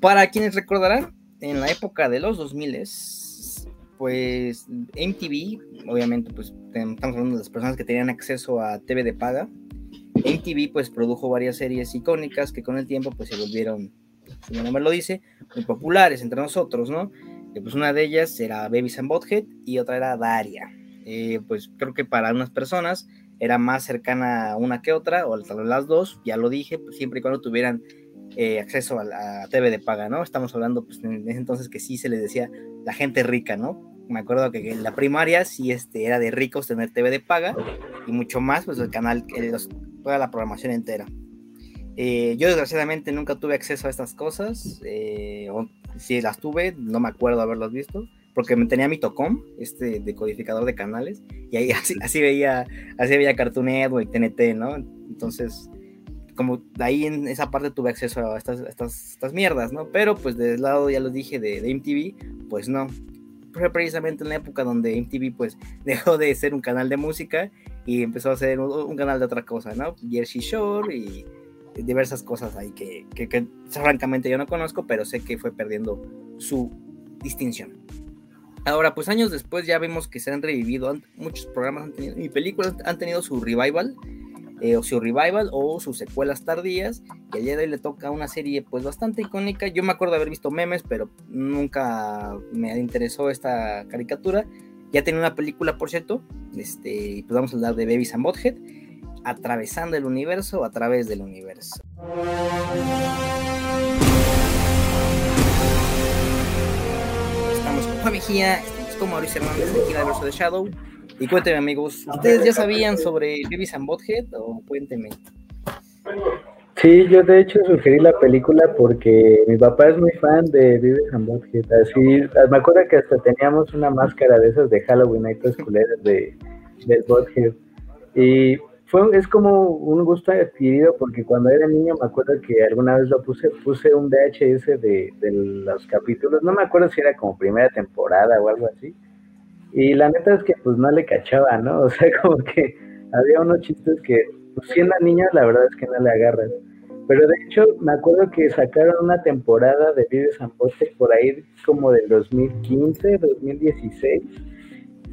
Para quienes recordarán, en la época de los 2000 pues MTV, obviamente, pues estamos hablando de las personas que tenían acceso a TV de paga. MTV pues produjo varias series icónicas que con el tiempo pues se volvieron, como nombre lo dice, muy populares entre nosotros, ¿no? pues una de ellas era Babies and Bothead y otra era Daria. Eh, pues creo que para unas personas era más cercana una que otra, o tal vez las dos, ya lo dije, pues siempre y cuando tuvieran eh, acceso a la TV de paga, ¿no? Estamos hablando pues en ese entonces que sí se les decía la gente rica, ¿no? Me acuerdo que en la primaria sí este, era de ricos tener TV de paga y mucho más, pues el canal, toda la programación entera. Eh, yo desgraciadamente nunca tuve acceso a estas cosas, o si las tuve, no me acuerdo haberlas visto, porque me tenía mi Tocom, este decodificador de canales, y ahí así, veía, así veía Cartoon Network, TNT, ¿no? Entonces, como de ahí en esa parte tuve acceso a estas, estas, estas mierdas, ¿no? Pero pues del lado, ya lo dije, de, de MTV, pues no. Fue precisamente en la época donde MTV pues dejó de ser un canal de música y empezó a ser un, canal de otra cosa, ¿no? Jersey Shore y diversas cosas ahí que, que, que, francamente yo no conozco, pero sé que fue perdiendo su distinción. Ahora, pues años después ya vemos que se han revivido, muchos programas han tenido, y películas han tenido su revival, eh, o su revival, o sus secuelas tardías, y al de hoy le toca una serie pues bastante icónica. Yo me acuerdo de haber visto memes, pero nunca me interesó esta caricatura. Ya tiene una película, por cierto, este, pues vamos a hablar de Babies and Bothead, atravesando el universo a través del universo. Vigía, estamos con Mauricio Hernández de Kila verso de Shadow. Y cuéntenme, amigos, ¿ustedes ya sabían sobre Beavis and Bothead o cuéntenme? Sí, yo de hecho sugerí la película porque mi papá es muy fan de Beavis and Bothead. Así, me acuerdo que hasta teníamos una máscara de esas de Halloween, ahí culeras de, de Bothead. Y fue, es como un gusto adquirido porque cuando era niño me acuerdo que alguna vez lo puse, puse un VHS de, de los capítulos, no me acuerdo si era como primera temporada o algo así, y la neta es que pues no le cachaba, ¿no? O sea, como que había unos chistes que, pues, siendo niño la verdad es que no le agarras. Pero de hecho me acuerdo que sacaron una temporada de Vives and por ahí como del 2015, 2016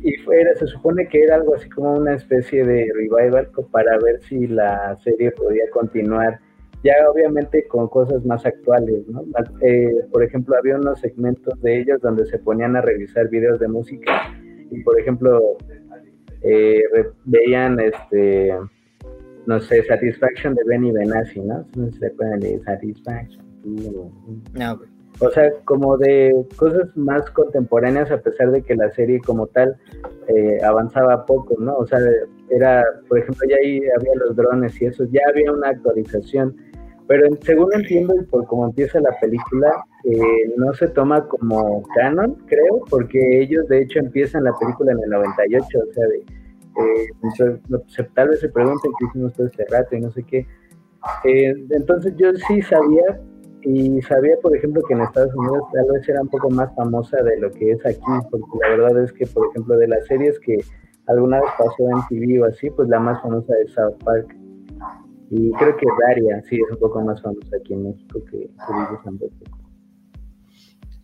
y fuera, se supone que era algo así como una especie de revival para ver si la serie podía continuar, ya obviamente con cosas más actuales, ¿no? Eh, por ejemplo, había unos segmentos de ellos donde se ponían a revisar videos de música por ejemplo, eh, veían, este, no sé, Satisfaction de Benny Benassi, ¿no? ¿Se acuerdan de Satisfaction? No, o sea, como de cosas más contemporáneas a pesar de que la serie como tal eh, avanzaba poco, ¿no? O sea, era, por ejemplo, ya ahí había los drones y eso, ya había una actualización, pero según entiendo y por cómo empieza la película, eh, no se toma como canon, creo, porque ellos de hecho empiezan la película en el 98, o sea, de, eh, tal vez se pregunten qué hicimos todo este rato y no sé qué. entonces yo sí sabía, y sabía, por ejemplo, que en Estados Unidos tal vez era un poco más famosa de lo que es aquí, porque la verdad es que, por ejemplo, de las series que alguna vez pasó en TV o así, pues la más famosa es South Park. Y creo que Daria sí es un poco más famosa aquí en México que, que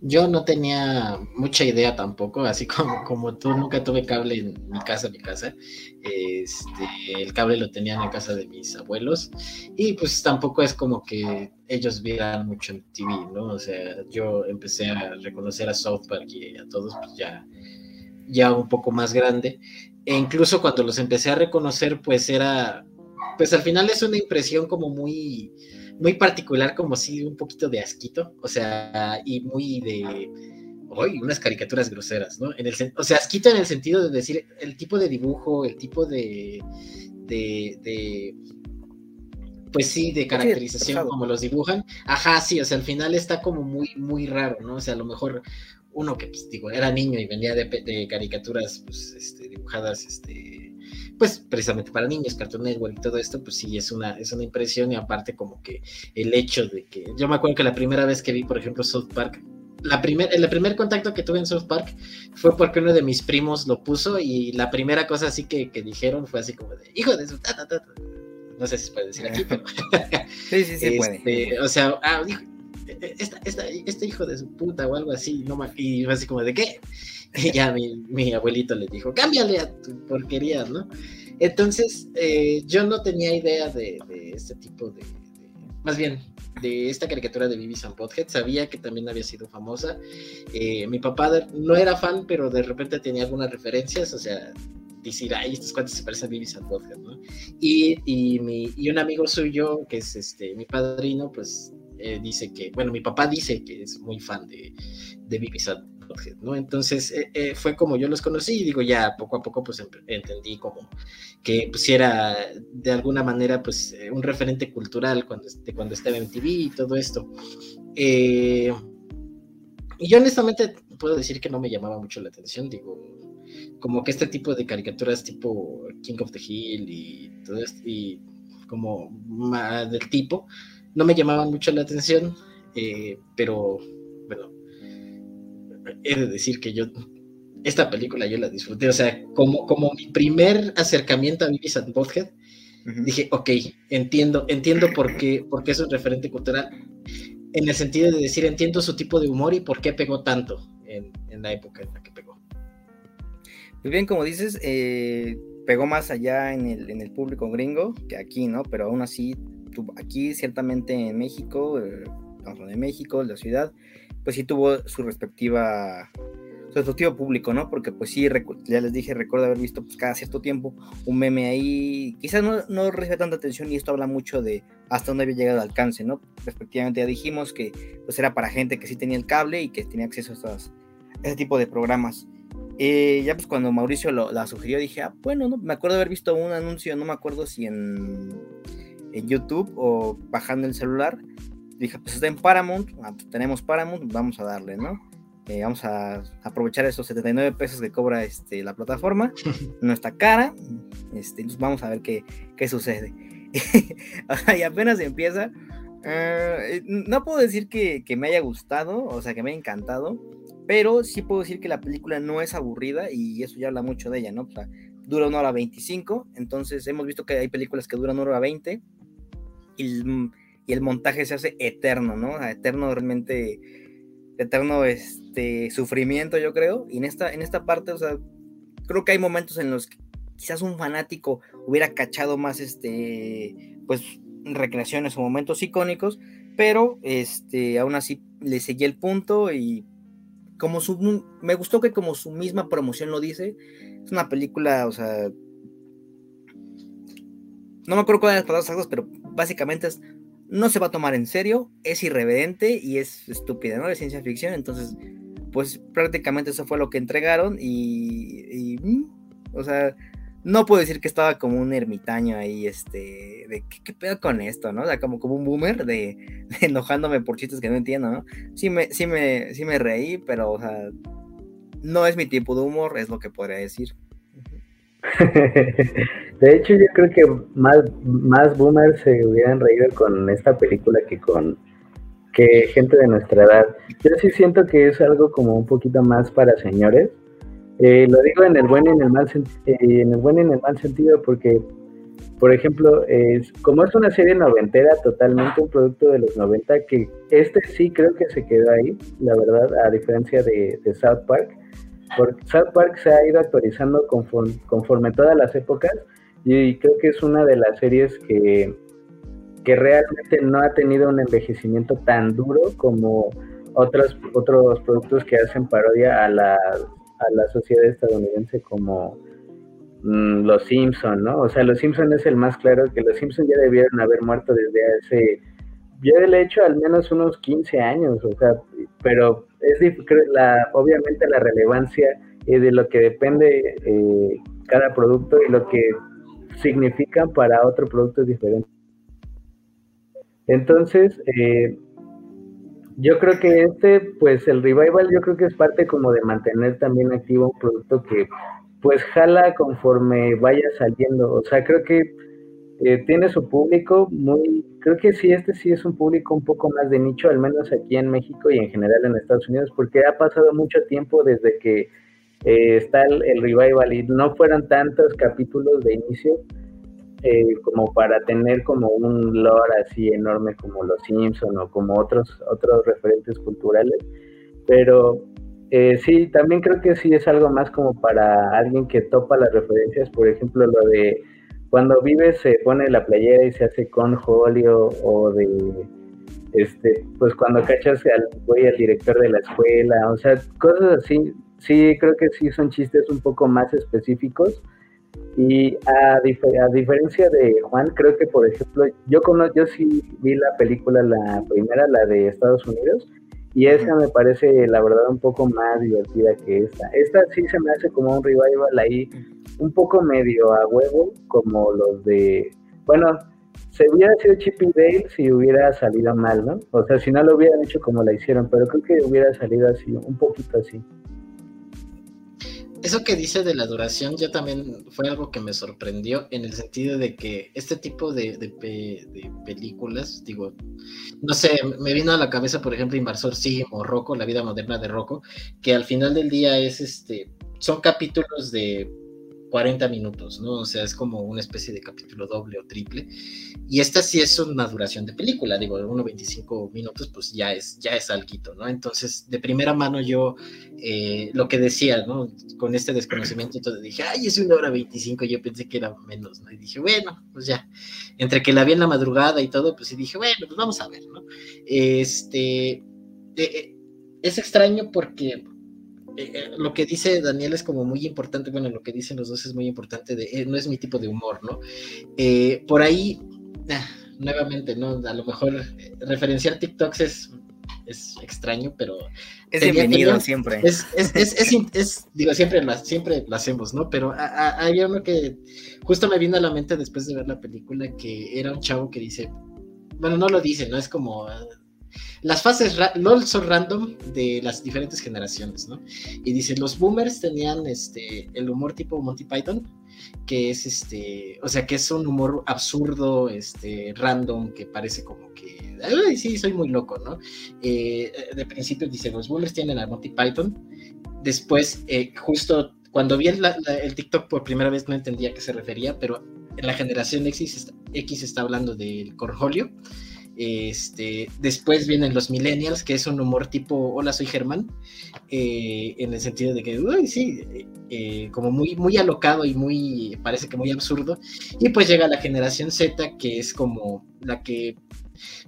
yo no tenía mucha idea tampoco, así como, como tú, nunca tuve cable en mi casa, mi casa. Este, el cable lo tenía en casa de mis abuelos y pues tampoco es como que ellos vieran mucho en TV, ¿no? O sea, yo empecé a reconocer a South Park y a todos pues ya, ya un poco más grande. E incluso cuando los empecé a reconocer, pues era, pues al final es una impresión como muy muy particular, como si un poquito de asquito, o sea, y muy de, hoy unas caricaturas groseras, ¿no? En el, o sea, asquito en el sentido de decir el tipo de dibujo, el tipo de, de, pues sí, de caracterización como los dibujan. Ajá, sí, o sea, al final está como muy, muy raro, ¿no? O sea, a lo mejor uno que, pues, digo, era niño y venía de, de caricaturas, pues, este, dibujadas, este, pues precisamente para niños, Cartoon Network y todo esto, pues sí, es una, es una impresión y aparte como que el hecho de que, yo me acuerdo que la primera vez que vi, por ejemplo, South Park, la primer, el primer contacto que tuve en South Park fue porque uno de mis primos lo puso y la primera cosa así que, dijeron fue así como de, hijo de su tata. No sé si se puede decir aquí, pero... sí, sí, sí, puede. Este, o sea, ah, este hijo de su puta o algo así, no y así como, ¿de qué? Y ya mi, abuelito le dijo, cámbiale a tu porquería, ¿no? Entonces, eh, yo no tenía idea de, este tipo de, Más bien, de esta caricatura de Vivi and Pothead. Sabía que también había sido famosa. Eh, mi papá no era fan, pero de repente tenía algunas referencias, o sea, decir, ay, estos cuantos se parecen a Vivi and ¿no? Y, y, mi, y un amigo suyo, que es este mi padrino, pues eh, dice que, bueno, mi papá dice que es muy fan de, de Vivi ¿no? Entonces eh, eh, fue como yo los conocí y digo, ya poco a poco pues entendí como que pues era de alguna manera pues un referente cultural cuando, cuando estaba en TV y todo esto. y yo honestamente puedo decir que no me llamaba mucho la atención, digo, como que este tipo de caricaturas tipo King of the Hill y todo esto, y como del tipo, no me llamaban mucho la atención, eh, pero bueno, he de decir que yo, esta película yo la disfruté, o sea, como, como mi primer acercamiento a Vivis and Bothead, dije, ok, entiendo, entiendo por qué, por qué es un referente cultural, en el sentido de decir, entiendo su tipo de humor y por qué pegó tanto en, la época en la que pegó. Muy bien, como dices, eh, pegó más allá en el, en el público gringo que aquí, ¿no? Pero aún así aquí ciertamente en México, eh, de México, la ciudad, pues sí tuvo su respectiva su respectivo público, ¿no? Porque pues sí, ya les dije, recuerdo haber visto pues cada cierto tiempo un meme ahí, quizás no, no recibe tanta atención y esto habla mucho de hasta dónde había llegado el alcance, ¿no? Respectivamente ya dijimos que pues era para gente que sí tenía el cable y que tenía acceso a, ese tipo de programas. Eh, ya pues cuando Mauricio lo, la sugirió dije, ah, bueno, no, me acuerdo haber visto un anuncio, no me acuerdo si en en YouTube o bajando el celular. Dije, pues está en Paramount, ah, pues tenemos Paramount, vamos a darle, ¿no? Eh, vamos a aprovechar esos 79 pesos que cobra este, la plataforma, no está cara, este, vamos a ver qué, qué sucede. y apenas empieza, eh, no puedo decir que, que, me haya gustado, o sea, que me haya encantado, pero sí puedo decir que la película no es aburrida y eso ya habla mucho de ella, ¿no? O sea, dura una hora 25, entonces hemos visto que hay películas que duran una hora 20 y el, montaje se hace eterno, ¿no? Eterno realmente, eterno este, sufrimiento, yo creo. Y en esta, en esta parte, o sea, creo que hay momentos en los que quizás un fanático hubiera cachado más, este, pues, recreaciones o momentos icónicos, pero este, aún así le seguí el punto y como su, me gustó que como su misma promoción lo dice, es una película, o sea, no me acuerdo cuáles las palabras exactas, pero básicamente es, no se va a tomar en serio, es irreverente y es estúpida, ¿no? De ciencia ficción, entonces, pues prácticamente eso fue lo que entregaron y, mm, o sea, no puedo decir que estaba como un ermitaño ahí, este, de qué, pedo con esto, ¿no? O sea, como, como un boomer de, enojándome por chistes que no entiendo, ¿no? Sí me, sí me, sí me reí, pero, o sea, no es mi tipo de humor, es lo que podría decir. De hecho, yo creo que más, más boomers se hubieran reído con esta película que con que gente de nuestra edad. Yo sí siento que es algo como un poquito más para señores. Eh, lo digo en el buen y en el mal eh, en el y en el mal sentido porque, por ejemplo, como es una serie noventera, totalmente un producto de los 90, que este sí creo que se quedó ahí, la verdad, a diferencia de, de South Park porque South Park se ha ido actualizando conforme, todas las épocas y creo que es una de las series que, que realmente no ha tenido un envejecimiento tan duro como otros, otros productos que hacen parodia a la, a la sociedad estadounidense como mm, Los Simpson, ¿no? O sea, Los Simpson es el más claro que Los Simpson ya debieron haber muerto desde hace, yo le he hecho al menos unos 15 años, o sea, pero es la, obviamente la relevancia de lo que depende eh, cada producto y lo que significa para otro producto diferente. Entonces, eh, yo creo que este, pues el revival, yo creo que es parte como de mantener también activo un producto que pues jala conforme vaya saliendo. O sea, creo que eh, tiene su público muy, creo que sí, este sí es un público un poco más de nicho, al menos aquí en México y en general en Estados Unidos, porque ha pasado mucho tiempo desde que eh, está el, revival y no fueron tantos capítulos de inicio, eh, como para tener como un lore así enorme como los Simpson o como otros, otros referentes culturales, pero eh, sí, también creo que sí es algo más como para alguien que topa las referencias, por ejemplo, lo de cuando vive se pone la playera y se hace con Julio o de este pues cuando cachas al güey al director de la escuela, o sea, cosas así, sí creo que sí son chistes un poco más específicos y a, diferencia de Juan, creo que, por ejemplo, yo, conozco, yo sí vi la película, la primera, la de Estados Unidos, y esa me parece, la verdad, un poco más divertida que esta. Esta sí se me hace como un revival ahí, un poco medio a huevo, como los de. Bueno, se hubiera sido Chip y Dale si hubiera salido mal, ¿no? O sea, si no lo hubieran hecho como la hicieron, pero creo que hubiera salido así, un poquito así eso que dice de la duración ya también fue algo que me sorprendió en el sentido de que este tipo de, películas, digo, no sé, me vino a la cabeza, por ejemplo, Inversor Sim o Rocco, la vida moderna de Rocco, que al final del día es este, son capítulos de 40 minutos, ¿no? O sea, es como una especie de capítulo doble o triple. Y esta sí es una duración de película, digo, de 1.25 minutos, pues ya es, ya es algo, ¿no? Entonces, de primera mano yo, eh, lo que decía, ¿no? Con este desconocimiento, todo dije, ay, es una hora 25, yo pensé que era menos, ¿no? Y dije, bueno, pues ya, entre que la vi en la madrugada y todo, pues sí dije, bueno, pues vamos a ver, ¿no? Este, eh, eh, es extraño porque eh, eh, lo que dice Daniel es como muy importante, bueno, lo que dicen los dos es muy importante, de, eh, no es mi tipo de humor, ¿no? por ahí, ah, nuevamente, ¿no? A lo mejor referenciar TikToks es, es extraño, pero... Es bienvenido siempre. Es, es, es, digo, siempre lo, siempre lo hacemos, ¿no? Pero hay uno que justo me vino a la mente después de ver la película, que era un chavo que dice, bueno, no lo dice, ¿no? Es como las fases LOL son random de las diferentes generaciones, ¿no? Y dice, los boomers tenían este, el humor tipo Monty Python, que es este, o sea, que es un humor absurdo, este, random, que parece como que, ay, sí, soy muy loco, ¿no? Eh, de principio dice, los boomers tienen a Monty Python, después, eh, justo cuando vi el, TikTok por primera vez no entendía a qué se refería, pero en la generación X, X está hablando del corjolio, este, después vienen los millennials, que es un humor tipo, hola, soy Germán, eh, en el sentido de que, uy, sí, eh, como muy, muy alocado y muy, parece que muy absurdo. Y pues llega la generación Z, que es como la que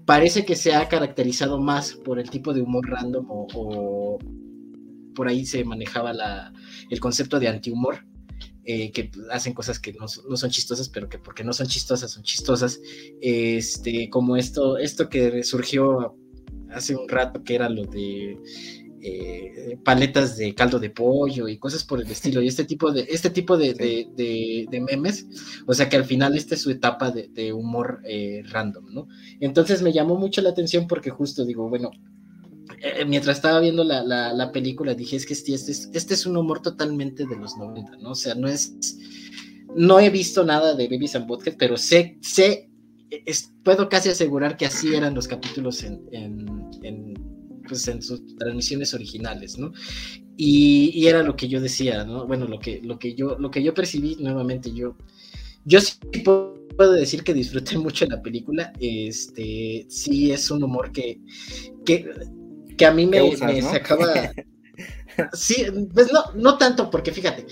parece que se ha caracterizado más por el tipo de humor random o, por ahí se manejaba la, el concepto de antihumor eh, que hacen cosas que no, son chistosas, pero que porque no son chistosas, son chistosas. Este, como esto, esto que surgió hace un rato, que era lo de eh, paletas de caldo de pollo y cosas por el estilo. Y este tipo de, este tipo de, de, memes, o sea que al final esta es su etapa de, humor eh, random, ¿no? Entonces me llamó mucho la atención porque justo digo, bueno, eh, mientras estaba viendo la, la, película, dije, es que este, este, es, este es un humor totalmente de los 90, ¿no? O sea, no es... No he visto nada de Babies and Butthead, pero sé, sé, puedo casi asegurar que así eran los capítulos en, en, pues en sus transmisiones originales, ¿no? Y, y, era lo que yo decía, ¿no? Bueno, lo que, lo que, yo, lo que yo percibí nuevamente, yo, yo sí puedo decir que disfruté mucho la película, este, sí es un humor que, que que a mí me, sacaba. sí, pues no, no tanto, porque fíjate,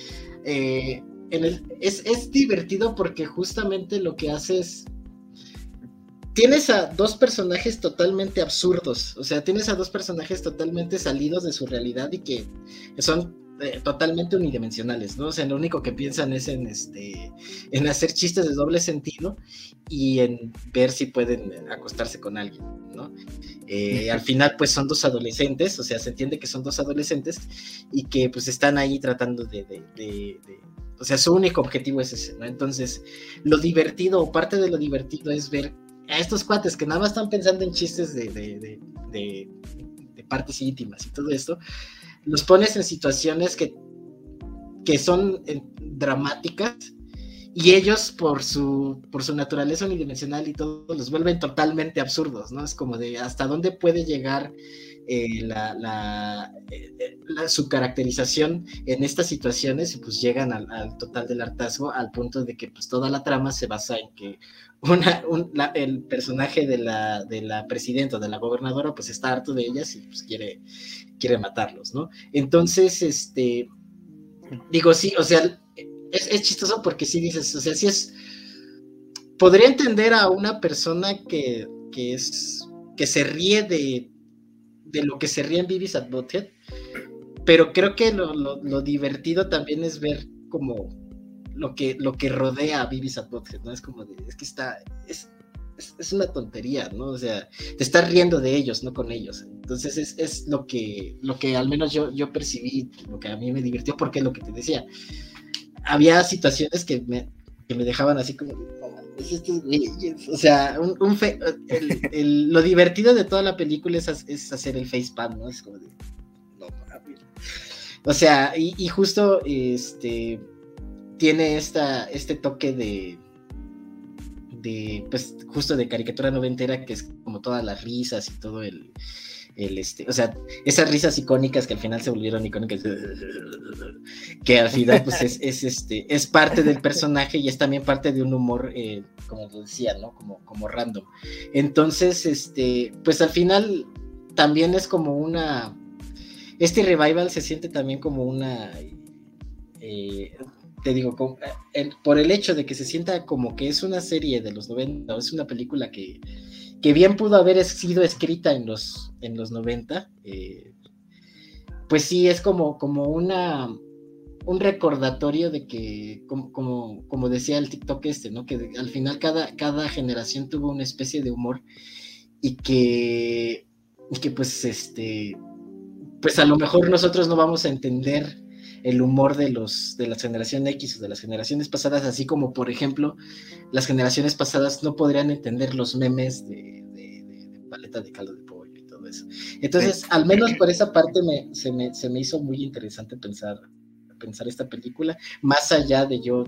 eh, en el, es, es divertido porque justamente lo que hace es tienes a dos personajes totalmente absurdos, o sea, tienes a dos personajes totalmente salidos de su realidad y que son eh, totalmente unidimensionales, ¿no? O sea, lo único que piensan es en este en hacer chistes de doble sentido y en ver si pueden acostarse con alguien, ¿no? Eh, al final, pues son dos adolescentes, o sea, se entiende que son dos adolescentes y que pues están ahí tratando de, de, o sea, su único objetivo es ese, ¿no? Entonces, lo divertido o parte de lo divertido es ver a estos cuates que nada más están pensando en chistes de, de, de, partes íntimas y todo esto, los pones en situaciones que, que son eh, dramáticas y ellos por su, por su naturaleza unidimensional y todo, los vuelven totalmente absurdos, ¿no? Es como de hasta dónde puede llegar eh, la, eh, la, su caracterización en estas situaciones, pues llegan al, total del hartazgo, al punto de que pues toda la trama se basa en que una, el personaje de la, de la presidenta, de la gobernadora, pues está harto de ellas y pues quiere, quiere matarlos, ¿no? Entonces, este, digo, sí, o sea, es, chistoso porque sí dices, o sea, sí es. Podría entender a una persona que, es. que se ríe de, de lo que se ríe en Vivis at pero creo que lo, divertido también es ver como lo que, lo que rodea a Vivis at ¿no? Es como, es que está, es, es, una tontería, ¿no? O sea, te estás riendo de ellos, no con ellos. Entonces es, es, lo, que, lo que al menos yo, yo percibí, lo que a mí me divirtió, porque es lo que te decía había situaciones que me, que me dejaban así como, o sea, un, lo divertido de toda la película es, es hacer el facepalm, ¿no? Es como de, no, o sea, y, justo este tiene esta, este toque de, de, pues, justo de caricatura noventera, que es como todas las risas y todo el, este, o sea, esas risas icónicas que al final se volvieron icónicas, que al final pues es, este, es parte del personaje y es también parte de un humor, eh, como decía, ¿no? Como, como random. Entonces, este, pues al final también es como una, este revival se siente también como una, eh, te digo, eh, por el hecho de que se sienta como que es una serie de los 90, o es una película que que bien pudo haber sido escrita en los, en los 90, eh, pues sí, es como, como una, un recordatorio de que, como, como, decía el TikTok este, ¿no? Que al final cada, cada generación tuvo una especie de humor y que, y que pues este, pues a lo mejor nosotros no vamos a entender el humor de los de la generación X o de las generaciones pasadas, así como por ejemplo las generaciones pasadas no podrían entender los memes de, paleta de caldo de pollo y todo eso. Entonces, al menos por esa parte me, se, me, se me hizo muy interesante pensar, pensar esta película, más allá de yo,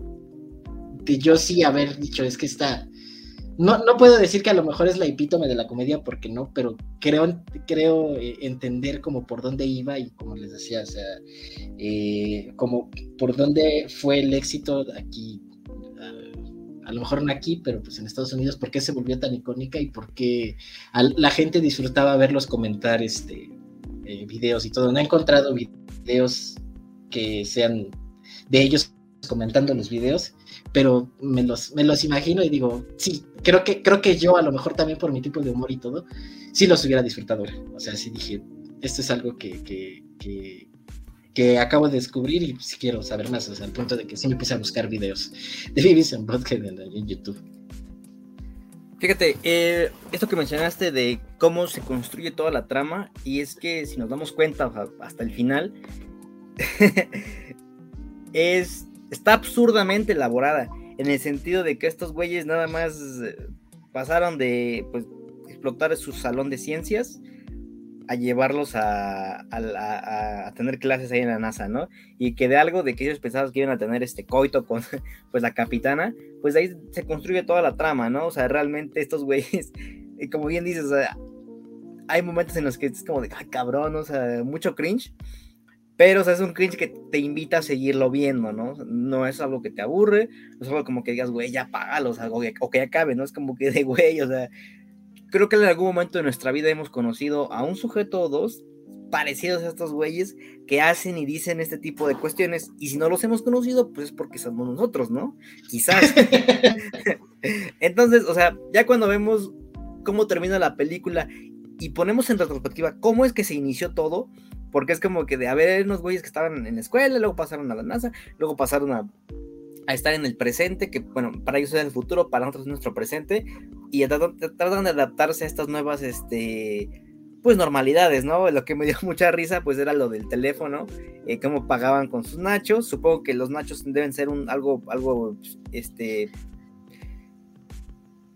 de yo sí haber dicho, es que está no, no puedo decir que a lo mejor es la epítome de la comedia, porque no, pero creo, creo eh, entender como por dónde iba y como les decía, o sea, eh, como por dónde fue el éxito aquí, a, lo mejor no aquí, pero pues en Estados Unidos, por qué se volvió tan icónica y por qué la gente disfrutaba verlos comentar este, eh, videos y todo. No he encontrado videos que sean de ellos comentando los videos, pero me los, me los imagino y digo, sí, creo que, creo que yo a lo mejor también por mi tipo de humor y todo, sí los hubiera disfrutado. O sea, sí dije, esto es algo que, que, que, acabo de descubrir y sí quiero saber más, o al punto de que sí me puse a buscar videos de BBC en Broadcast en, YouTube. Fíjate, eh, esto que mencionaste de cómo se construye toda la trama, y es que si nos damos cuenta hasta el final, es está absurdamente elaborada, en el sentido de que estos güeyes nada más eh, pasaron de pues, explotar su salón de ciencias a llevarlos a, tener clases ahí en la NASA, ¿no? Y que de algo de que ellos pensaban que iban a tener este coito con pues la capitana, pues ahí se construye toda la trama, ¿no? O sea, realmente estos güeyes, como bien dices, hay momentos en los que es como de, ay, cabrón, o sea, mucho cringe, pero, o sea, es un cringe que te invita a seguirlo viendo, ¿no? No es algo que te aburre, no es algo como que digas, güey, ya págalo, o, sea, o, que, acabe, ¿no? Es como que de, güey, o sea, creo que en algún momento de nuestra vida hemos conocido a un sujeto o dos parecidos a estos güeyes que hacen y dicen este tipo de cuestiones. Y si no los hemos conocido, pues es porque somos nosotros, ¿no? Quizás. Entonces, o sea, ya cuando vemos cómo termina la película y ponemos en retrospectiva cómo es que se inició todo, porque es como que de haber unos güeyes que estaban en la escuela, luego pasaron a la NASA, luego pasaron a, estar en el presente, que bueno, para ellos es el futuro, para nosotros es nuestro presente, y tratan, de adaptarse a estas nuevas, este, pues normalidades, ¿no? Lo que me dio mucha risa, pues era lo del teléfono, eh, cómo pagaban con sus nachos, supongo que los nachos deben ser un, algo, algo, este,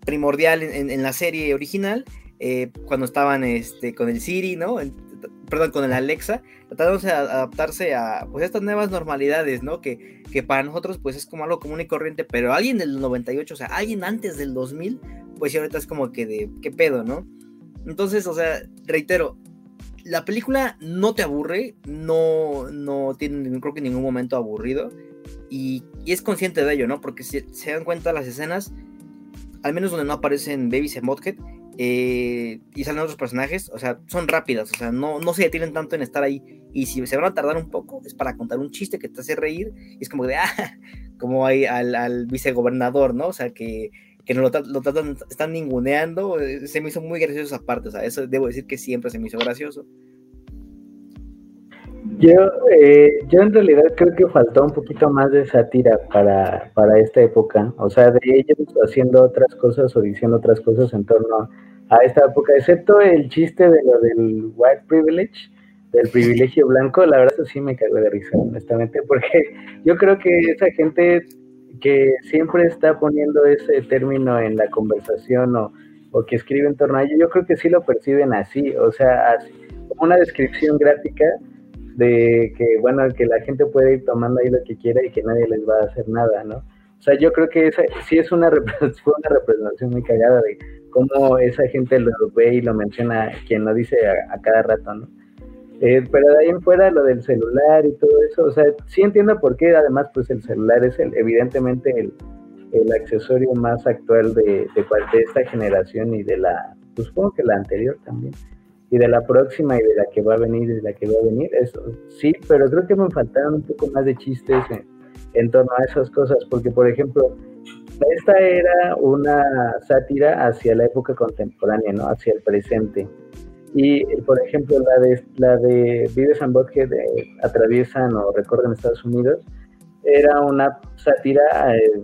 primordial en, la serie original, eh, cuando estaban este, con el Siri, ¿no? Perdón, con el Alexa, tratando de adaptarse a pues estas nuevas normalidades, ¿no? Que, que para nosotros pues es como algo común y corriente, pero alguien del 98, o sea, alguien antes del 2000, pues ya ahorita es como que de, ¿qué pedo, no? Entonces, o sea, reitero, la película no te aburre, no, no tiene, creo que ningún momento aburrido, y, es consciente de ello, ¿no? Porque si se dan cuenta las escenas, al menos donde no aparecen Babies en Mothead, eh, y salen otros personajes, o sea, son rápidas, o sea, no, no se detienen tanto en estar ahí. Y si se van a tardar un poco, es para contar un chiste que te hace reír, y es como de, ah, como hay al, al vicegobernador, ¿no? O sea, que, que no lo, lo tratan, están ninguneando, eh, se me hizo muy gracioso esa parte, o sea, eso debo decir que siempre se me hizo gracioso. Yo, eh, yo en realidad creo que faltó un poquito más de sátira para, para esta época, o sea, de ellos haciendo otras cosas o diciendo otras cosas en torno a esta época, excepto el chiste de lo del white privilege, del privilegio blanco, la verdad eso sí me cago de risa, honestamente, porque yo creo que esa gente que siempre está poniendo ese término en la conversación o, o que escribe en torno a ello, yo creo que sí lo perciben así, o sea, como una descripción gráfica de que, bueno, que la gente puede ir tomando ahí lo que quiera y que nadie les va a hacer nada, ¿no? O sea, yo creo que esa sí es una, fue una representación muy cagada de cómo esa gente lo ve y lo menciona, quien lo dice a, cada rato, ¿no? Eh, pero de ahí en fuera lo del celular y todo eso, o sea, sí entiendo por qué, además, pues el celular es el, evidentemente el, el accesorio más actual de, de, de esta generación y de la, pues supongo que la anterior también y de la próxima y de la que va a venir y de la que va a venir, eso sí, pero creo que me faltaron un poco más de chistes en, torno a esas cosas, porque por ejemplo, esta era una sátira hacia la época contemporánea, ¿no? Hacia el presente. Y, por ejemplo, la de, la de Vives and Butthead eh, atraviesan o recorren Estados Unidos, era una sátira eh,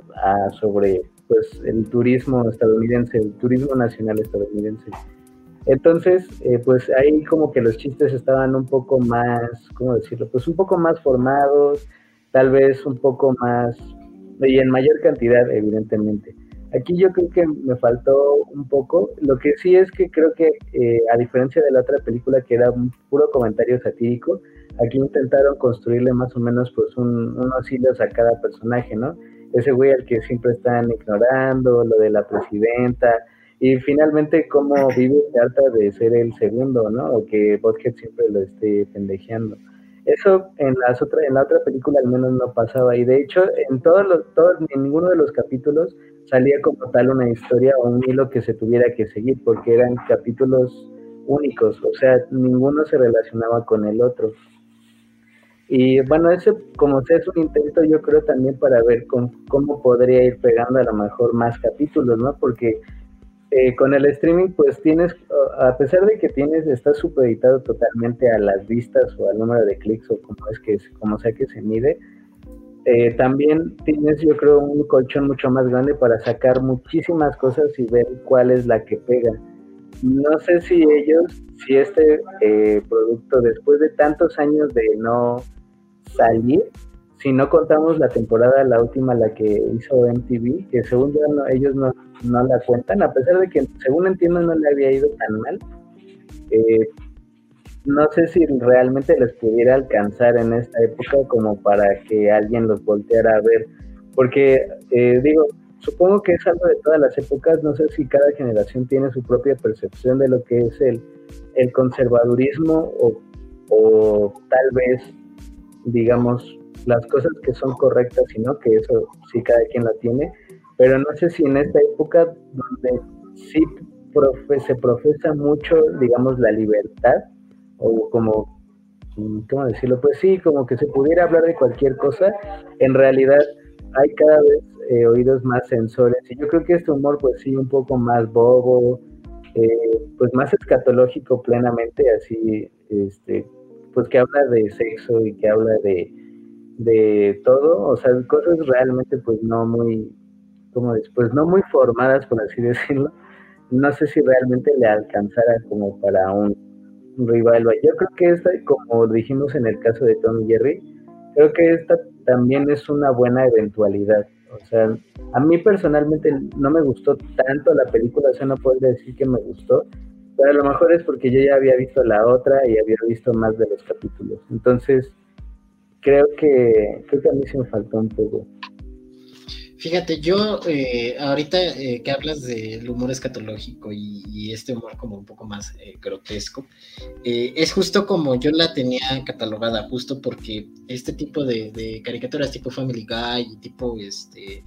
sobre pues, el turismo estadounidense, el turismo nacional estadounidense. Entonces, eh, pues ahí como que los chistes estaban un poco más, ¿cómo decirlo? Pues un poco más formados, tal vez un poco más, y en mayor cantidad, evidentemente. Aquí yo creo que me faltó un poco. Lo que sí es que creo que, eh, a diferencia de la otra película que era un puro comentario satírico, aquí intentaron construirle más o menos pues un, unos hilos a cada personaje, ¿no? Ese güey al que siempre están ignorando, lo de la presidenta, y finalmente, cómo vive harta de ser el segundo, ¿no? O que Bothead siempre lo esté pendejeando. Eso en, las otra, en la otra película al menos no pasaba. Y de hecho, en, todos los, todos, en ninguno de los capítulos salía como tal una historia o un hilo que se tuviera que seguir, porque eran capítulos únicos. O sea, ninguno se relacionaba con el otro. Y bueno, ese como sea es un intento yo creo también para ver cómo podría ir pegando a lo mejor más capítulos, ¿no? Porque eh, con el streaming, pues tienes, a pesar de que tienes, está supeditado totalmente a las vistas o al número de clics o como es que, como sea que se mide, eh, también tienes, yo creo, un colchón mucho más grande para sacar muchísimas cosas y ver cuál es la que pega. No sé si ellos, si este eh, producto, después de tantos años de no salir, si no contamos la temporada, la última, la que hizo MTV, que según yo ellos no, no, la cuentan, a pesar de que según entiendo no le había ido tan mal, eh, no sé si realmente les pudiera alcanzar en esta época como para que alguien los volteara a ver, porque eh, digo, supongo que es algo de todas las épocas, no sé si cada generación tiene su propia percepción de lo que es el, el conservadurismo o, o tal vez, digamos, las cosas que son correctas y no, que eso sí cada quien la tiene, pero no sé si en esta época donde sí se profesa mucho, digamos, la libertad, o como, ¿cómo decirlo? Pues sí, como que se pudiera hablar de cualquier cosa, en realidad hay cada vez eh, oídos más sensores, y yo creo que este humor, pues sí, un poco más bobo, eh, pues más escatológico plenamente, así, este, pues que habla de sexo y que habla de de todo, o sea, cosas realmente pues no muy, como después, no muy formadas, por así decirlo. No sé si realmente le alcanzara como para un, rival. Yo creo que esta, como dijimos en el caso de Tom Jerry, creo que esta también es una buena eventualidad. O sea, a mí personalmente no me gustó tanto la película, o sea, no puedo decir que me gustó, pero a lo mejor es porque yo ya había visto la otra y había visto más de los capítulos. Entonces, creo que, creo a mí se me faltó un poco. Fíjate, yo eh, ahorita eh, que hablas del humor escatológico y, este humor como un poco más eh, grotesco, es justo como yo la tenía catalogada, justo porque este tipo de, caricaturas tipo Family Guy tipo este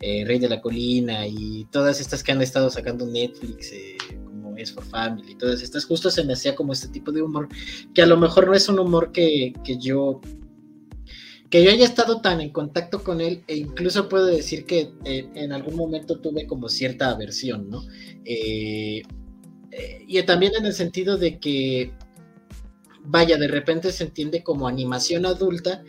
Rey de la Colina y todas estas que han estado sacando Netflix, como es for Family, y todas estas, justo se me hacía como este tipo de humor, que a lo mejor no es un humor que, que yo que yo haya estado tan en contacto con él e incluso puedo decir que en algún momento tuve como cierta aversión, ¿no? Eh, eh, y también en el sentido de que, vaya, de repente se entiende como animación adulta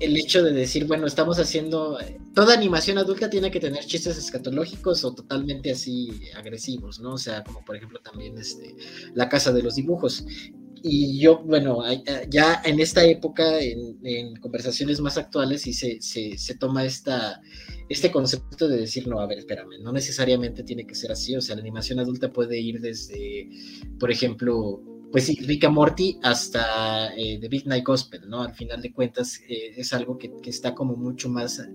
el hecho de decir, bueno, estamos haciendo, toda animación adulta tiene que tener chistes escatológicos o totalmente así agresivos, ¿no? O sea, como por ejemplo también este, La Casa de los Dibujos y yo, bueno, ya en esta época, en, conversaciones más actuales, y se, se, toma esta, este concepto de decir, no, a ver, espérame, no necesariamente tiene que ser así, o sea, la animación adulta puede ir desde, por ejemplo, pues sí, Rick Morty hasta eh, The Big Night Gospel, ¿no? Al final de cuentas eh, es algo que, está como mucho más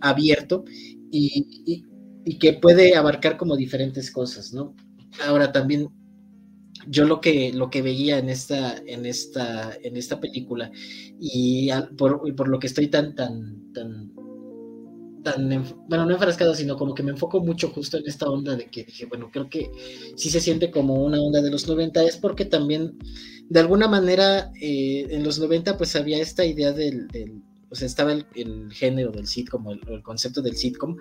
abierto y, y que puede abarcar como diferentes cosas, ¿no? Ahora también yo lo que, lo que veía en esta, en esta, en esta película y por, por lo que estoy tan, tan, tan, tan, bueno, no enfrascado, sino como que me enfoco mucho justo en esta onda de que dije, bueno, creo que sí se siente como una onda de los 90, es porque también, de alguna manera, eh, en los 90 pues había esta idea del sea, estaba el, género del sitcom, el, el, concepto del sitcom,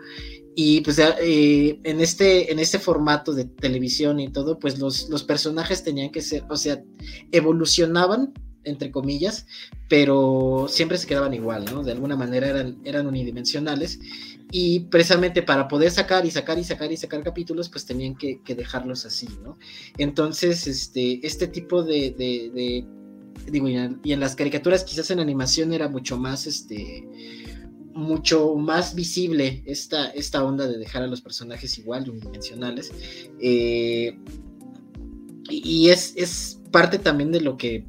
y pues eh, en, este, en este formato de televisión y todo, pues los, los personajes tenían que ser, o sea, evolucionaban, entre comillas, pero siempre se quedaban igual, ¿no? De alguna manera eran, eran unidimensionales, y precisamente para poder sacar y sacar y sacar y sacar capítulos, pues tenían que, dejarlos así, ¿no? Entonces, este, este tipo de digo, y en, las caricaturas quizás en animación era mucho más, este, mucho más visible esta, esta onda de dejar a los personajes igual, unidimensionales. Eh, y es, es parte también de lo que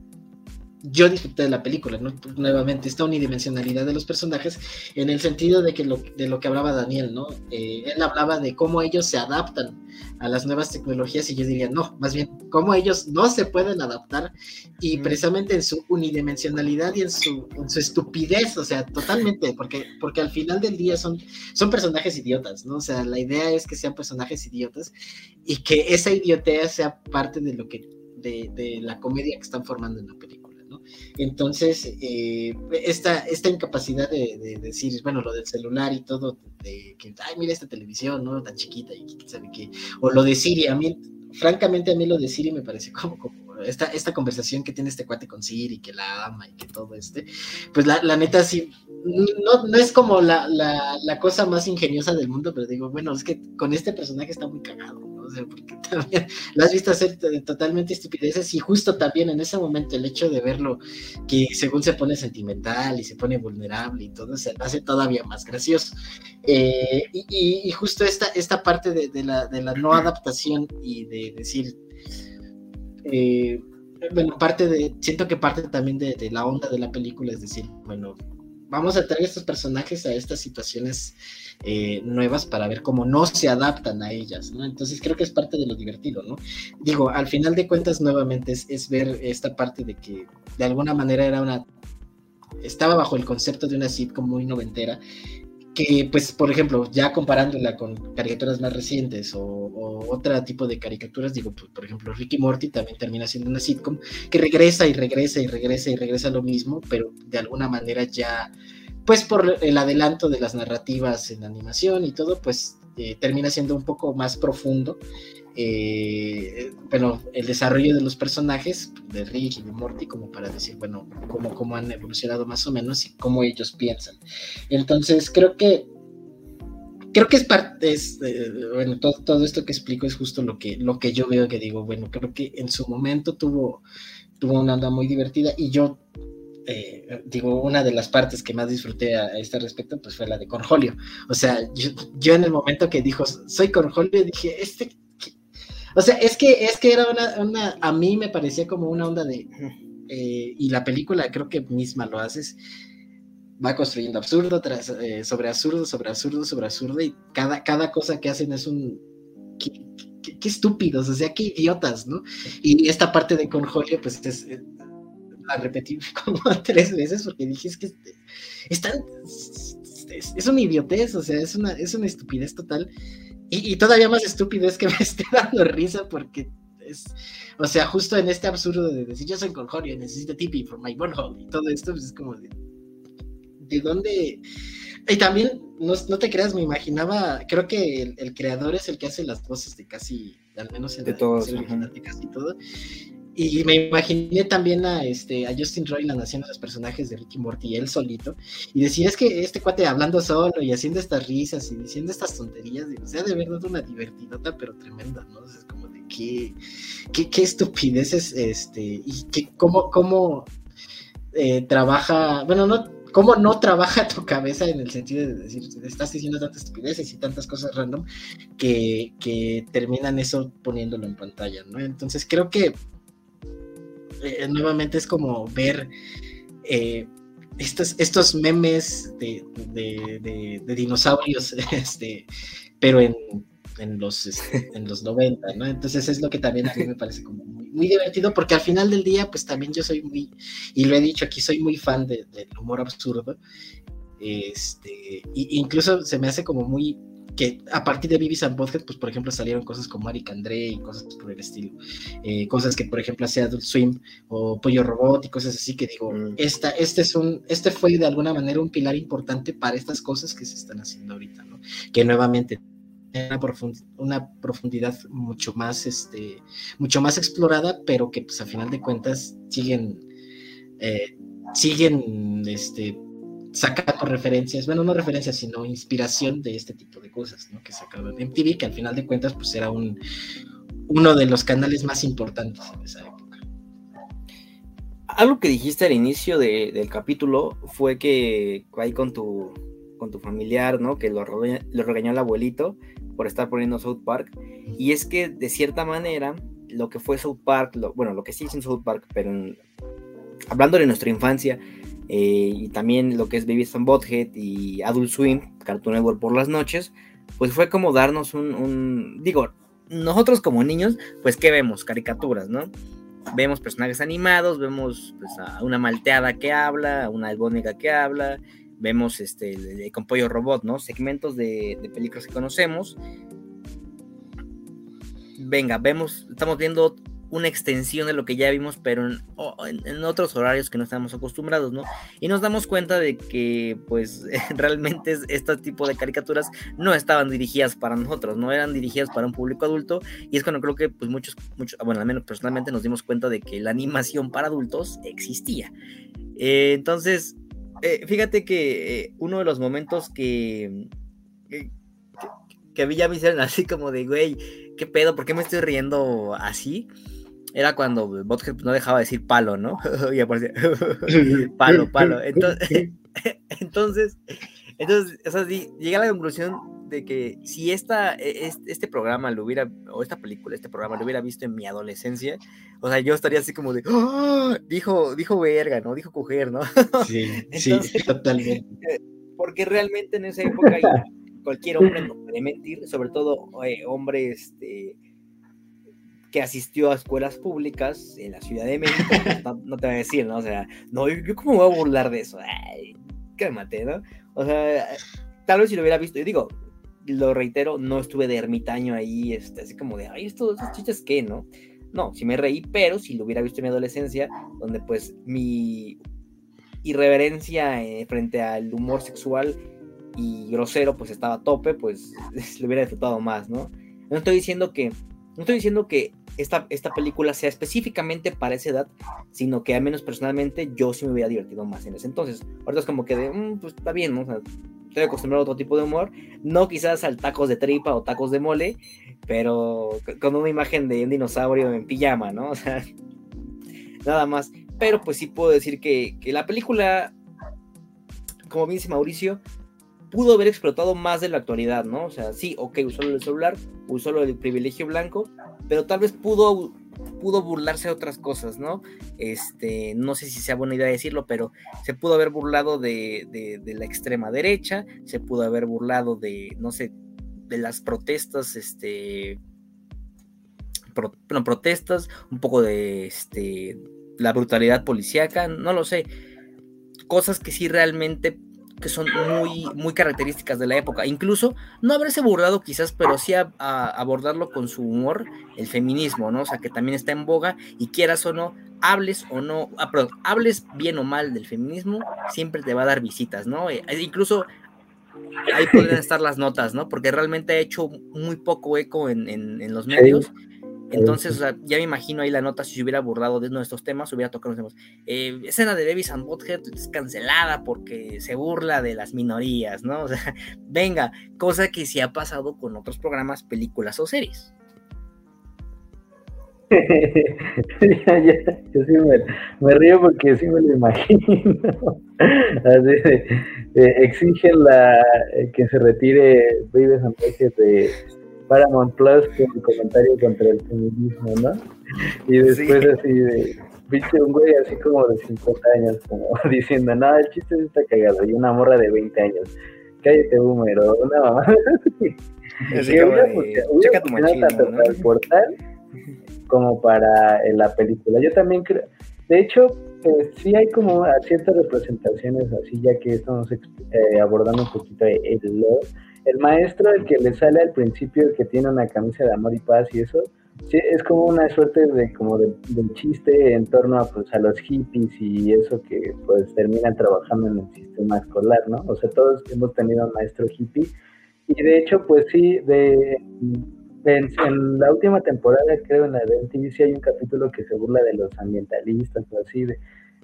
yo disfruté de la película, ¿no? Nuevamente, esta unidimensionalidad de los personajes, en el sentido de que lo, de lo que hablaba Daniel, ¿no? Eh, él hablaba de cómo ellos se adaptan a las nuevas tecnologías y yo diría, no, más bien, cómo ellos no se pueden adaptar y precisamente en su unidimensionalidad y en su, en su estupidez, o sea, totalmente, porque, porque al final del día son, son personajes idiotas, ¿no? O sea, la idea es que sean personajes idiotas y que esa idiotez sea parte de lo que, de, de la comedia que están formando en la película. Entonces, eh, esta, esta incapacidad de, decir, bueno, lo del celular y todo, de que, ay, mira esta televisión, ¿no? Tan chiquita y sabe qué. O lo de Siri, a mí, francamente, a mí lo de Siri me parece como, como esta, esta conversación que tiene este cuate con Siri, que la ama y que todo este, pues la, la neta sí, no, no es como la, la, la cosa más ingeniosa del mundo, pero digo, bueno, es que con este personaje está muy cagado porque también lo has visto hacer totalmente estupideces y justo también en ese momento el hecho de verlo que según se pone sentimental y se pone vulnerable y todo, se hace todavía más gracioso. Eh, y, justo esta, esta parte de, la, de, la, no adaptación y de decir... Eh, bueno, parte de, siento que parte también de, de, la onda de la película es decir, bueno, vamos a traer estos personajes a estas situaciones eh, nuevas para ver cómo no se adaptan a ellas. Entonces creo que es parte de lo divertido, ¿no? Digo, al final de cuentas nuevamente es, ver esta parte de que de alguna manera era una, estaba bajo el concepto de una sitcom muy noventera, que pues por ejemplo, ya comparándola con caricaturas más recientes o, otro tipo de caricaturas, digo, pues, por ejemplo, Ricky Morty también termina siendo una sitcom que regresa y regresa y regresa y regresa lo mismo, pero de alguna manera ya pues por el adelanto de las narrativas en animación y todo, pues eh, termina siendo un poco más profundo. Eh, bueno, el desarrollo de los personajes de Rick y de Morty, como para decir, bueno, cómo, cómo han evolucionado más o menos y cómo ellos piensan. Entonces, creo que creo que es parte, es, eh, bueno, todo, todo, esto que explico es justo lo que, lo que yo veo que digo, bueno, creo que en su momento tuvo, tuvo una onda muy divertida y yo eh, digo, una de las partes que más disfruté a, este respecto, pues fue la de Cornholio. O sea, yo, en el momento que dijo, soy Cornholio, dije, este, O sea, es que, es que era una, a mí me parecía como una onda de, eh, y la película creo que misma lo haces, va construyendo absurdo tras, eh, sobre absurdo, sobre absurdo, sobre absurdo, y cada, cada cosa que hacen es un... Qué, estúpidos, o sea, qué idiotas, ¿no? Y esta parte de Conjolio, pues es, eh, la repetí como tres veces porque dije, es que están, es, es, una idiotez, o sea, es una, es una estupidez total. Y, todavía más estúpido es que me esté dando risa porque es, o sea, justo en este absurdo de decir yo soy Conjorio, necesito tipi for my hole y todo esto, pues es como de, ¿de dónde? Y también, no, no te creas, me imaginaba, creo que el, creador es el que hace las voces de casi, al menos en de todos, de casi todo. Y me imaginé también a, este, a Justin Roiland haciendo los personajes de Ricky Morty, él solito, y decir, es que este cuate hablando solo y haciendo estas risas y diciendo estas tonterías, o sea, de verdad una divertidota, pero tremenda, ¿no? es como de qué, qué, qué estupideces, este, y que, cómo, cómo eh, trabaja, bueno, no, cómo no trabaja tu cabeza en el sentido de decir, estás diciendo tantas estupideces y tantas cosas random que, que terminan eso poniéndolo en pantalla, ¿no? Entonces creo que eh, nuevamente es como ver eh, estos, estos memes de, dinosaurios, este, pero en, los, este, en los 90, ¿no? Entonces es lo que también a mí me parece como muy, divertido, porque al final del día, pues también yo soy muy, y lo he dicho aquí, soy muy fan del humor absurdo, este, incluso se me hace como muy que a partir de Beavis and Butthead, pues por ejemplo salieron cosas como Eric André y cosas por el estilo, eh, cosas que por ejemplo hacía Adult Swim o Pollo Robot y cosas así que digo, mm. esta, este es un, este fue de alguna manera un pilar importante para estas cosas que se están haciendo ahorita, ¿no? Que nuevamente una, una profundidad mucho más, este, mucho más explorada, pero que pues a final de cuentas siguen, eh, siguen, este, sacando referencias, bueno, no referencias, sino inspiración de este tipo de cosas, ¿no? Que sacaban en MTV, que al final de cuentas, pues era un, uno de los canales más importantes en esa época. Algo que dijiste al inicio del capítulo fue que ahí con tu, con tu familiar, ¿no? Que lo, lo regañó el abuelito por estar poniendo South Park. Y es que de cierta manera, lo que fue South Park, bueno, lo que sí es en South Park, pero hablando de nuestra infancia, eh, y también lo que es Baby and Bothead y Adult Swim, Cartoon Network por las noches, pues fue como darnos un, digo, nosotros como niños, pues ¿qué vemos? Caricaturas, ¿no? Vemos personajes animados, vemos pues, a una malteada que habla, a una albónica que habla, vemos este con pollo robot, ¿no? Segmentos de, de películas que conocemos. Venga, vemos, estamos viendo una extensión de lo que ya vimos, pero en, otros horarios que no estamos acostumbrados, ¿no? Y nos damos cuenta de que, pues, realmente este tipo de caricaturas no estaban dirigidas para nosotros, no eran dirigidas para un público adulto, y es cuando creo que, pues, muchos, muchos bueno, al menos personalmente nos dimos cuenta de que la animación para adultos existía. Eh, entonces, eh, fíjate que eh, uno de los momentos que, que, que, ya me hicieron así como de, güey, ¿qué pedo? ¿Por qué me estoy riendo así? Era cuando Bothead no dejaba de decir palo, ¿no? y aparecía palo, palo. Entonces, entonces, entonces o sea, llegué a la conclusión de que si esta, e, este programa lo hubiera, o esta película, este programa lo hubiera visto en mi adolescencia, o sea, yo estaría así como de, ¡Ah! dijo, dijo verga, ¿no? Dijo coger, ¿no? Sí, sí, totalmente. Porque realmente en esa época cualquier hombre no puede mentir, sobre todo eh, hombre, este que asistió a escuelas públicas en la Ciudad de México, pues, no, te voy a decir, ¿no? O sea, no, yo, cómo me voy a burlar de eso, Ay, cálmate, ¿no? O sea, tal vez si lo hubiera visto, yo digo, lo reitero, no estuve de ermitaño ahí, este, así como de, ay, estos, estos chistes qué, ¿no? No, sí me reí, pero si lo hubiera visto en mi adolescencia, donde pues mi irreverencia eh, frente al humor sexual y grosero pues estaba a tope, pues lo hubiera disfrutado más, ¿no? No estoy diciendo que no estoy diciendo que esta, esta película sea específicamente para esa edad, sino que al menos personalmente yo sí me hubiera divertido más en ese entonces. Ahorita es como que de, mm, pues está bien, ¿no? estoy acostumbrado a otro tipo de humor, no quizás al tacos de tripa o tacos de mole, pero con una imagen de un dinosaurio en pijama, ¿no? O sea, nada más. Pero pues sí puedo decir que, que la película, como bien dice Mauricio, pudo haber explotado más de la actualidad, ¿no? O sea, sí, ok, usó el celular, usó el privilegio blanco, pero tal vez pudo pudo burlarse de otras cosas, ¿no? Este, no sé si sea buena idea decirlo, pero se pudo haber burlado de, la extrema derecha, se pudo haber burlado de, no sé, de las protestas, este, protestas, un poco de, este, la brutalidad policíaca, no lo sé, cosas que sí realmente que son muy, muy características de la época. Incluso no haberse burlado quizás, pero sí a, abordarlo con su humor, el feminismo, ¿no? O sea, que también está en boga y quieras o no, hables o no, ah, hables bien o mal del feminismo, siempre te va a dar visitas, ¿no? Eh, incluso ahí pueden estar las notas, ¿no? Porque realmente ha hecho muy poco eco en, en los medios. Entonces, ya me imagino ahí la nota, si se hubiera abordado de uno de estos temas, hubiera tocado los temas. Eh, escena de Davis and Bothead es cancelada porque se burla de las minorías, ¿no? O sea, venga, cosa que sí ha pasado con otros programas, películas o series. ya, ya, yo sí me, río porque sí me lo imagino. exigen la, eh, que se retire Davis and Bothead de Paramount Plus con comentario contra el feminismo, ¿no? Y después así de, viste un güey así como de 50 años, como diciendo, no, el chiste está cagado, y una morra de 20 años, cállate boomer, una mamá. Así como checa tu machino, tanto para el portal como para la película. Yo también creo, de hecho, pues, sí hay como ciertas representaciones así, ya que estamos eh, abordando un poquito el lore el maestro, el que le sale al principio, el que tiene una camisa de amor y paz y eso, sí, es como una suerte de como de, chiste en torno a, pues, a los hippies y eso que pues terminan trabajando en el sistema escolar, ¿no? O sea, todos hemos tenido un maestro hippie y de hecho, pues sí, de, en, la última temporada, creo, en la de MTV, sí hay un capítulo que se burla de los ambientalistas o así, de,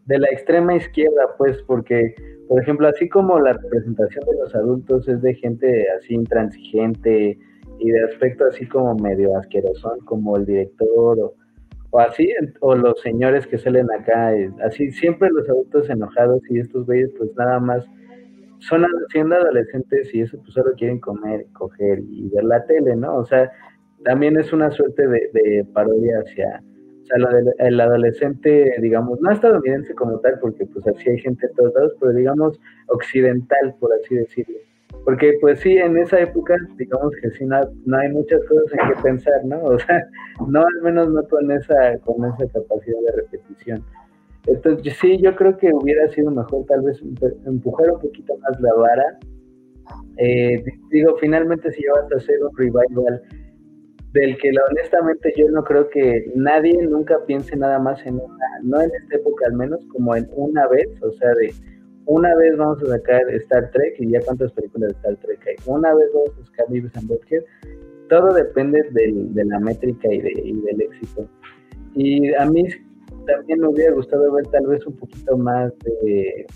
de la extrema izquierda, pues, porque, por ejemplo, así como la representación de los adultos es de gente así intransigente y de aspecto así como medio asqueroso, como el director o, así, o los señores que salen acá, eh, así siempre los adultos enojados y estos güeyes pues nada más son siendo adolescentes y eso pues solo quieren comer, coger y ver la tele, ¿no? O sea, también es una suerte de, de parodia hacia o sea, el adolescente, digamos, no estadounidense como tal, porque pues así hay gente de todos lados, pero digamos occidental, por así decirlo. Porque pues sí, en esa época, digamos que sí, no, hay muchas cosas en que pensar, ¿no? O sea, no al menos no con esa, con esa capacidad de repetición. Entonces, sí, yo creo que hubiera sido mejor tal vez empujar un poquito más la vara. Eh, digo, finalmente si vas a hacer un revival del que honestamente yo no creo que nadie nunca piense nada más en una, no en esta época al menos, como en una vez, o sea, de una vez vamos a sacar Star Trek y ya cuántas películas de Star Trek hay, una vez vamos a and Butthead, todo depende de la métrica y, de, y del éxito. Y a mí también me hubiera gustado ver tal vez un poquito más de,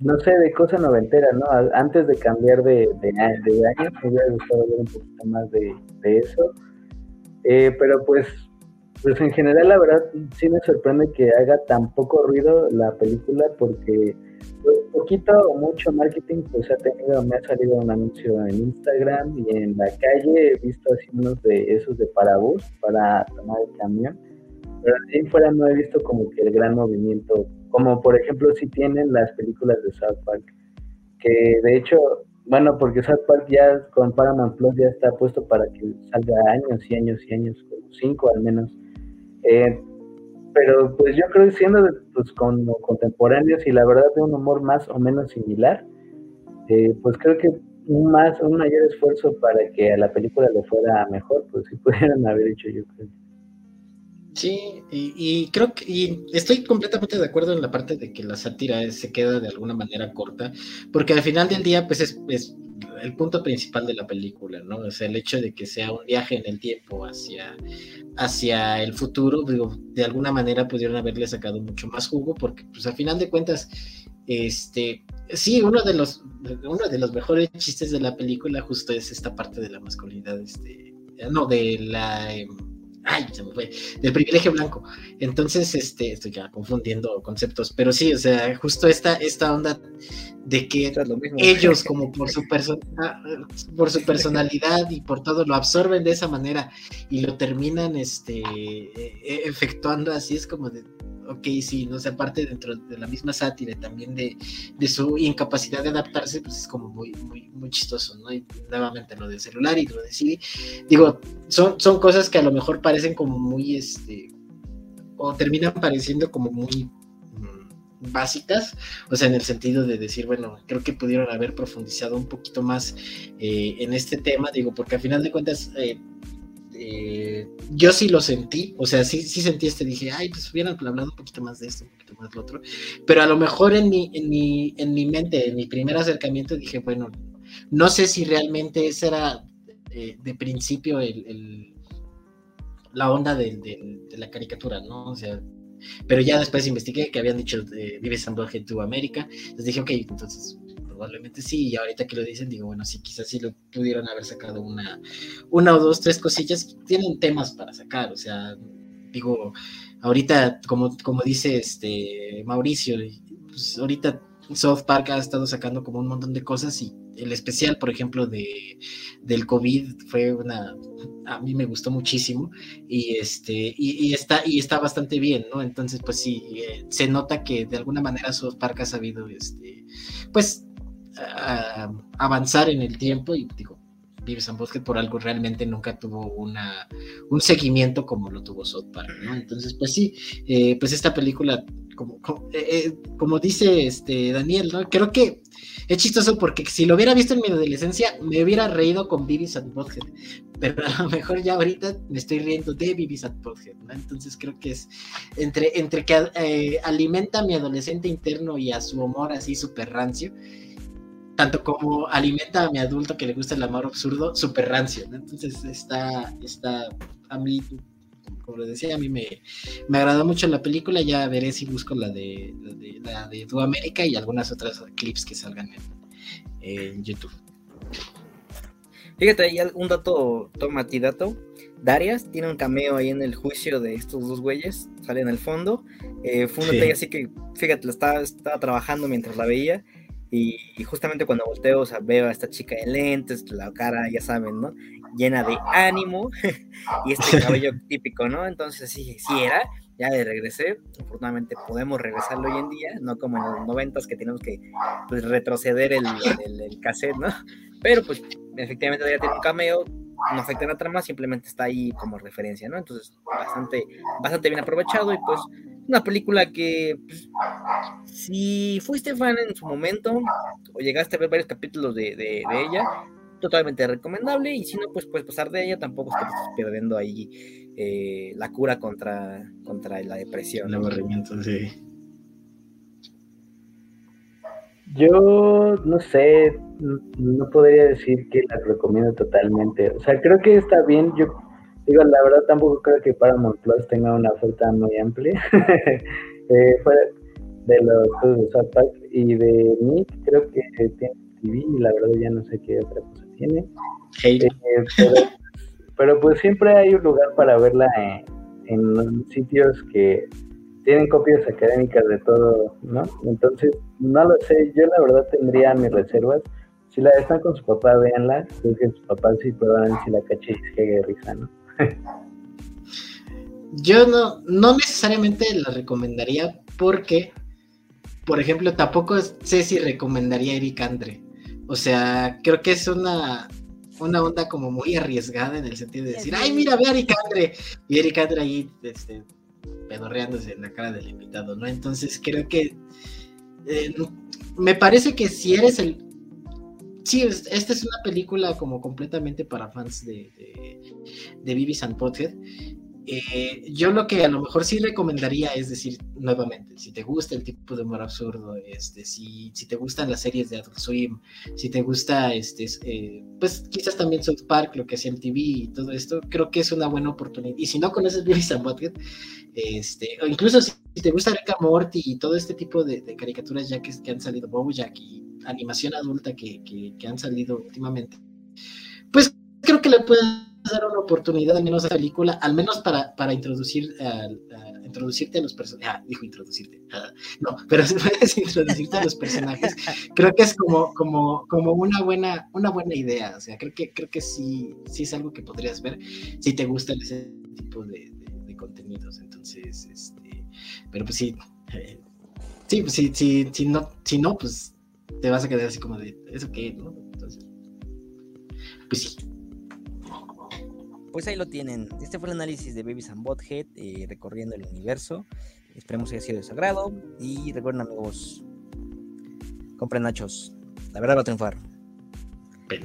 no sé, de cosa noventera, ¿no? Antes de cambiar de, de, de año, me hubiera gustado ver un poquito más de eso eh, pero pues, pues en general la verdad sí me sorprende que haga tan poco ruido la película porque pues poquito o mucho marketing pues ha tenido, me ha salido un anuncio en Instagram y en la calle he visto así unos de esos de parabús para tomar el camión, pero así fuera no he visto como que el gran movimiento, como por ejemplo si tienen las películas de South Park, que de hecho bueno, porque South Park ya con Paramount Plus ya está puesto para que salga años y años y años, cinco al menos. Eh, pero pues yo creo que siendo pues, como contemporáneos y la verdad de un humor más o menos similar, eh, pues creo que un más, un mayor esfuerzo para que a la película le fuera mejor, pues sí pudieran haber hecho yo creo. Sí, y, creo que y estoy completamente de acuerdo en la parte de que la sátira se queda de alguna manera corta, porque al final del día, pues es, es, el punto principal de la película, ¿no? O sea, el hecho de que sea un viaje en el tiempo hacia, hacia el futuro, digo, de alguna manera pudieron haberle sacado mucho más jugo, porque pues al final de cuentas, este, sí, uno de los, uno de los mejores chistes de la película justo es esta parte de la masculinidad, este, no, de la em, ay, se me fue, del privilegio blanco. Entonces, este, estoy ya confundiendo conceptos, pero sí, o sea, justo esta, esta onda de que ellos, como por su, persona, por su personalidad y por todo, lo absorben de esa manera y lo terminan este, e-, efectuando así, es como de, ok, sí, no sé, aparte dentro de la misma sátira, también de, su incapacidad de adaptarse, pues es como muy, muy, chistoso, ¿no? Y nuevamente lo del celular y lo de Siri, digo, son, son cosas que a lo mejor parecen como muy, este, o terminan pareciendo como muy mm, básicas, o sea, en el sentido de decir, bueno, creo que pudieron haber profundizado un poquito más eh, en este tema, digo, porque al final de cuentas, eh, eh, yo sí lo sentí, o sea, sí, sí sentí este, dije, ay, pues hubieran hablado un poquito más de esto, un poquito más de lo otro, pero a lo mejor en mi, en mi, en mi mente, en mi primer acercamiento, dije, bueno, no sé si realmente esa era eh, de principio el, la onda de, la caricatura, ¿no? O sea, pero ya después investigué que habían dicho de Vives and to América, entonces dije, ok, entonces probablemente sí, y ahorita que lo dicen, digo, bueno, sí, quizás sí lo pudieron haber sacado una, una o dos, tres cosillas, tienen temas para sacar, o sea, digo, ahorita, como, como dice este Mauricio, pues ahorita South Park ha estado sacando como un montón de cosas y el especial, por ejemplo, de, del COVID fue una, a mí me gustó muchísimo y este, y, está, y está bastante bien, ¿no? Entonces, pues sí, eh, se nota que de alguna manera South Park ha sabido, este, pues avanzar en el tiempo y digo, Vives and Bosque por algo realmente nunca tuvo una, un seguimiento como lo tuvo South Park, ¿no? Entonces, pues sí, eh, pues esta película, como, eh, eh, como, dice este Daniel, ¿no? Creo que es chistoso porque si lo hubiera visto en mi adolescencia, me hubiera reído con Vivis and Butthead, pero a lo mejor ya ahorita me estoy riendo de Vivis and Butthead, ¿no? Entonces creo que es entre, entre que alimenta a mi adolescente interno y a su humor así súper rancio, tanto como alimenta a mi adulto que le gusta el amor absurdo, súper rancio, Entonces está, está, a mí, como les decía, a mí me, me agradó mucho la película, ya veré si busco la de, la de, la América y algunas otras clips que salgan en, YouTube. Fíjate, hay un dato, toma ti dato. Darias tiene un cameo ahí en el juicio de estos dos güeyes, sale en el fondo. Eh, fue un así que, fíjate, estaba, estaba trabajando mientras la veía y, justamente cuando volteo, o sea, veo a esta chica de lentes, la cara, ya saben, ¿no? Llena de ánimo y este cabello típico, ¿no? Entonces sí, sí era, ya de regresé. Afortunadamente podemos regresarlo hoy en día, no como en los noventas que tenemos que pues, retroceder el, el, cassette, ¿no? Pero pues efectivamente ya tiene un cameo, no afecta en la trama, simplemente está ahí como referencia, ¿no? Entonces, bastante, bastante bien aprovechado y pues una película que, pues, si fuiste fan en su momento o llegaste a ver varios capítulos de, de, ella, totalmente recomendable. Y si no, pues puedes pasar de ella. Tampoco es que te estés perdiendo ahí eh, la cura contra, contra la depresión. El aburrimiento, sí. Yo no sé, no podría decir que la recomiendo totalmente. O sea, creo que está bien. Yo Digo, la verdad tampoco creo que Paramount Plus tenga una oferta muy amplia. eh, de los de South Park y de Nick, creo que tiene TV y la verdad ya no sé qué otra cosa tiene. Eh, pero, pues siempre hay un lugar para verla en, sitios que tienen copias académicas de todo, ¿no? Entonces, no lo sé, yo la verdad tendría mis reservas. Si la están con su papá, véanla, creo que su papá sí ver si la caché y se risa, ¿no? Yo no, no necesariamente la recomendaría porque, por ejemplo, tampoco sé si recomendaría Eric Andre. O sea, creo que es una, una onda como muy arriesgada en el sentido de decir, ay, mira, ve a Eric Andre. Y Eric Andre ahí este, pedorreándose en la cara del invitado, ¿no? Entonces creo que eh, me parece que si eres el, sí, esta es una película como completamente para fans de, de, de Beavis and eh, yo lo que a lo mejor sí recomendaría es decir, nuevamente, si te gusta el tipo de humor absurdo, este, si, si te gustan las series de Adult Swim, si te gusta, este, eh, pues quizás también South Park, lo que hacía en TV y todo esto, creo que es una buena oportunidad. Y si no conoces Beavis and este, o incluso si, te gusta Rick and Morty y todo este tipo de, caricaturas ya que, que han salido, Bojack y animación adulta que, que, han salido últimamente, pues creo que le pueden dar una oportunidad al menos a la película, al menos para, para introducir, introducirte a los personajes. Ah, dijo introducirte. Ah, no, pero si puedes introducirte a los personajes, creo que es como, como, como una, buena, una buena idea. O sea, creo que, creo que sí, sí es algo que podrías ver si te gusta ese tipo de, contenidos. Entonces, este, pero pues sí. Eh, sí, pues sí, sí, si no, si no, pues te vas a quedar así como de, ¿eso qué? ¿no? Entonces, pues sí. Pues ahí lo tienen. Este fue el análisis de Babies and Bothead eh, recorriendo el universo. Esperemos que haya sido de su agrado. Y recuerden, amigos, compren nachos. La verdad va a triunfar. Bye.